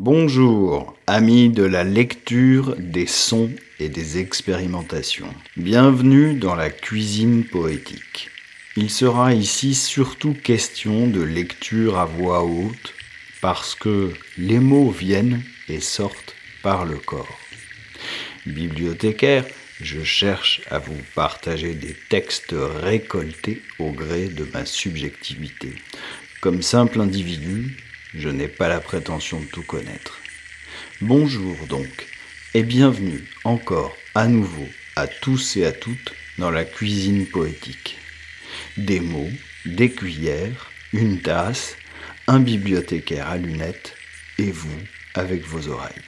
Bonjour, amis de la lecture, des sons et des expérimentations. Bienvenue dans la cuisine poétique. Il sera ici surtout question de lecture à voix haute parce que les mots viennent et sortent par le corps. Bibliothécaire, je cherche à vous partager des textes récoltés au gré de ma subjectivité. Comme simple individu, je n'ai pas la prétention de tout connaître. Bonjour donc, et bienvenue encore à nouveau à tous et à toutes dans la cuisine poétique. Des mots, des cuillères, une tasse, un bibliothécaire à lunettes, et vous avec vos oreilles.